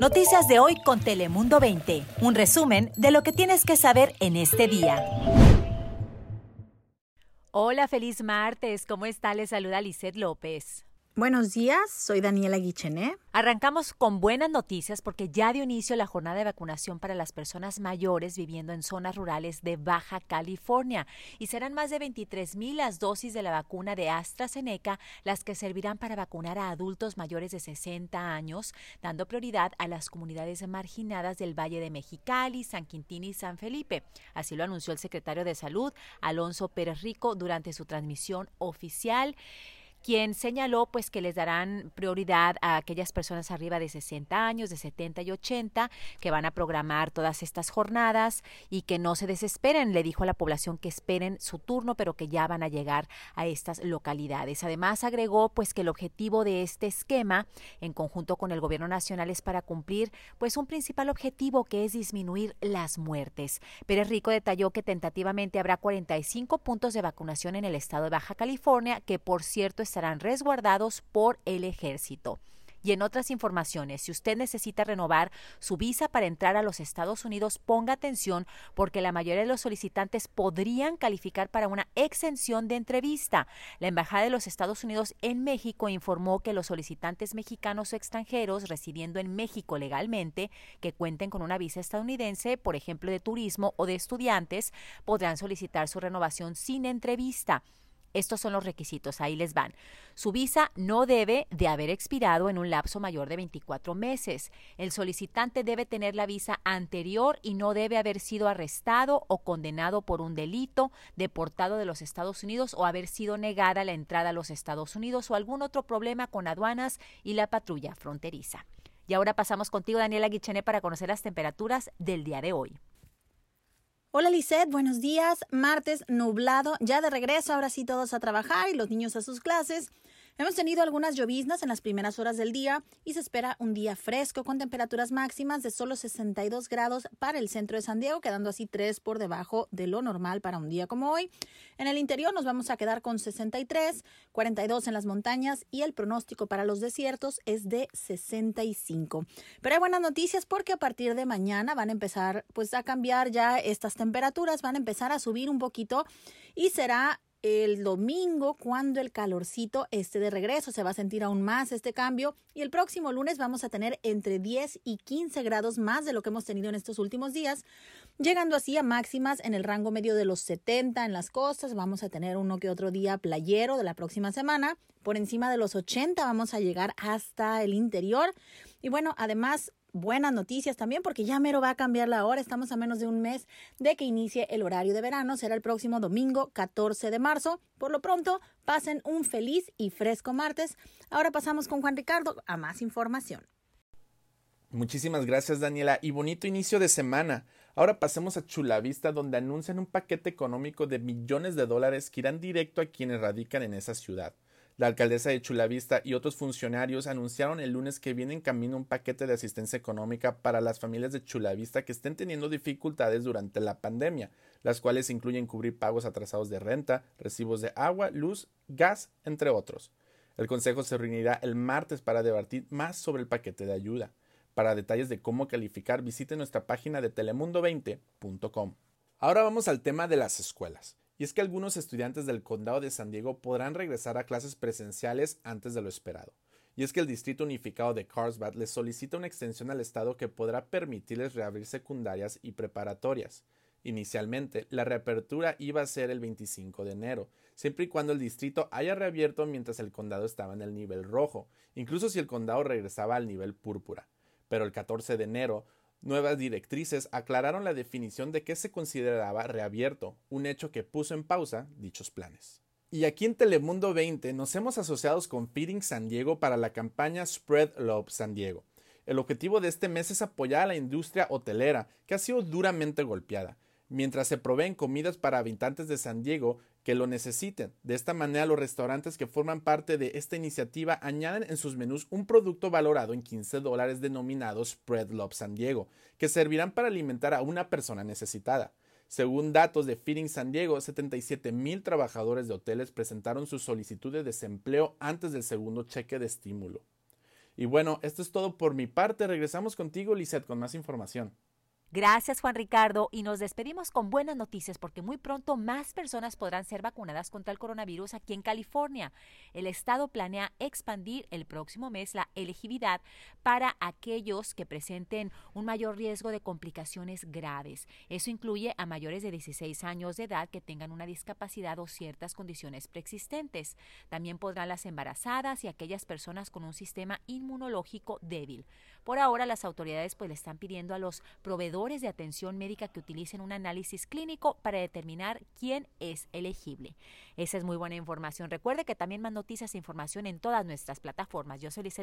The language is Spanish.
Noticias de hoy con Telemundo 20. Un resumen de lo que tienes que saber en este día. Hola, feliz martes. ¿Cómo está? Le saluda Lisette López. Buenos días, soy Daniela Guichené. Arrancamos con buenas noticias porque ya dio inicio la jornada de vacunación para las personas mayores viviendo en zonas rurales de Baja California y serán más de 23 mil las dosis de la vacuna de AstraZeneca las que servirán para vacunar a adultos mayores de 60 años, dando prioridad a las comunidades marginadas del Valle de Mexicali, San Quintín y San Felipe. Así lo anunció el secretario de Salud, Alonso Pérez Rico, durante su transmisión oficial quien señaló pues que les darán prioridad a aquellas personas arriba de 60 años, de 70 y 80, que van a programar todas estas jornadas y que no se desesperen. Le dijo a la población que esperen su turno, pero que ya van a llegar a estas localidades. Además, agregó pues que el objetivo de este esquema, en conjunto con el gobierno nacional, es para cumplir pues un principal objetivo que es disminuir las muertes. Pérez Rico detalló que tentativamente habrá 45 puntos de vacunación en el estado de Baja California, que por cierto es estarán resguardados por el ejército. Y en otras informaciones, si usted necesita renovar su visa para entrar a los Estados Unidos, ponga atención porque la mayoría de los solicitantes podrían calificar para una exención de entrevista. La Embajada de los Estados Unidos en México informó que los solicitantes mexicanos o extranjeros residiendo en México legalmente que cuenten con una visa estadounidense, por ejemplo de turismo o de estudiantes, podrán solicitar su renovación sin entrevista. Estos son los requisitos, ahí les van. Su visa no debe de haber expirado en un lapso mayor de 24 meses. El solicitante debe tener la visa anterior y no debe haber sido arrestado o condenado por un delito, deportado de los Estados Unidos o haber sido negada la entrada a los Estados Unidos o algún otro problema con aduanas y la patrulla fronteriza. Y ahora pasamos contigo, Daniela Guichené, para conocer las temperaturas del día de hoy. Hola Lisette, buenos días. Martes nublado, ya de regreso, ahora sí todos a trabajar y los niños a sus clases. Hemos tenido algunas lloviznas en las primeras horas del día y se espera un día fresco con temperaturas máximas de solo 62 grados para el centro de San Diego, quedando así 3 por debajo de lo normal para un día como hoy. En el interior nos vamos a quedar con 63, 42 en las montañas y el pronóstico para los desiertos es de 65. Pero hay buenas noticias porque a partir de mañana van a empezar pues a cambiar ya estas temperaturas, van a empezar a subir un poquito y será el domingo cuando el calorcito esté de regreso. Se va a sentir aún más este cambio y el próximo lunes vamos a tener entre 10 y 15 grados más de lo que hemos tenido en estos últimos días, llegando así a máximas en el rango medio de los 70 en las costas. Vamos a tener uno que otro día playero de la próxima semana. Por encima de los 80 vamos a llegar hasta el interior. Y bueno, además buenas noticias también porque ya mero va a cambiar la hora. Estamos a menos de un mes de que inicie el horario de verano. Será el próximo domingo 14 de marzo. Por lo pronto, pasen un feliz y fresco martes. Ahora pasamos con Juan Ricardo a más información. Muchísimas gracias Daniela y bonito inicio de semana. Ahora pasemos a Chulavista donde anuncian un paquete económico de millones de dólares que irán directo a quienes radican en esa ciudad. La alcaldesa de Chulavista y otros funcionarios anunciaron el lunes que viene en camino un paquete de asistencia económica para las familias de Chulavista que estén teniendo dificultades durante la pandemia, las cuales incluyen cubrir pagos atrasados de renta, recibos de agua, luz, gas, entre otros. El Consejo se reunirá el martes para debatir más sobre el paquete de ayuda. Para detalles de cómo calificar, visite nuestra página de telemundo20.com. Ahora vamos al tema de las escuelas y es que algunos estudiantes del condado de San Diego podrán regresar a clases presenciales antes de lo esperado. Y es que el Distrito Unificado de Carlsbad les solicita una extensión al Estado que podrá permitirles reabrir secundarias y preparatorias. Inicialmente, la reapertura iba a ser el 25 de enero, siempre y cuando el distrito haya reabierto mientras el condado estaba en el nivel rojo, incluso si el condado regresaba al nivel púrpura. Pero el 14 de enero, nuevas directrices aclararon la definición de qué se consideraba reabierto, un hecho que puso en pausa dichos planes. Y aquí en Telemundo 20 nos hemos asociado con Feeding San Diego para la campaña Spread Love San Diego. El objetivo de este mes es apoyar a la industria hotelera, que ha sido duramente golpeada, mientras se proveen comidas para habitantes de San Diego que lo necesiten. De esta manera, los restaurantes que forman parte de esta iniciativa añaden en sus menús un producto valorado en 15 dólares denominado Spread Love San Diego, que servirán para alimentar a una persona necesitada. Según datos de Feeding San Diego, 77 mil trabajadores de hoteles presentaron su solicitud de desempleo antes del segundo cheque de estímulo. Y bueno, esto es todo por mi parte. Regresamos contigo, Lisette, con más información. Gracias Juan Ricardo y nos despedimos con buenas noticias porque muy pronto más personas podrán ser vacunadas contra el coronavirus aquí en California. El estado planea expandir el próximo mes la elegibilidad para aquellos que presenten un mayor riesgo de complicaciones graves. Eso incluye a mayores de 16 años de edad que tengan una discapacidad o ciertas condiciones preexistentes. También podrán las embarazadas y aquellas personas con un sistema inmunológico débil. Por ahora las autoridades pues le están pidiendo a los proveedores de atención médica que utilicen un análisis clínico para determinar quién es elegible. Esa es muy buena información. Recuerde que también más noticias e información en todas nuestras plataformas. Yo soy Lice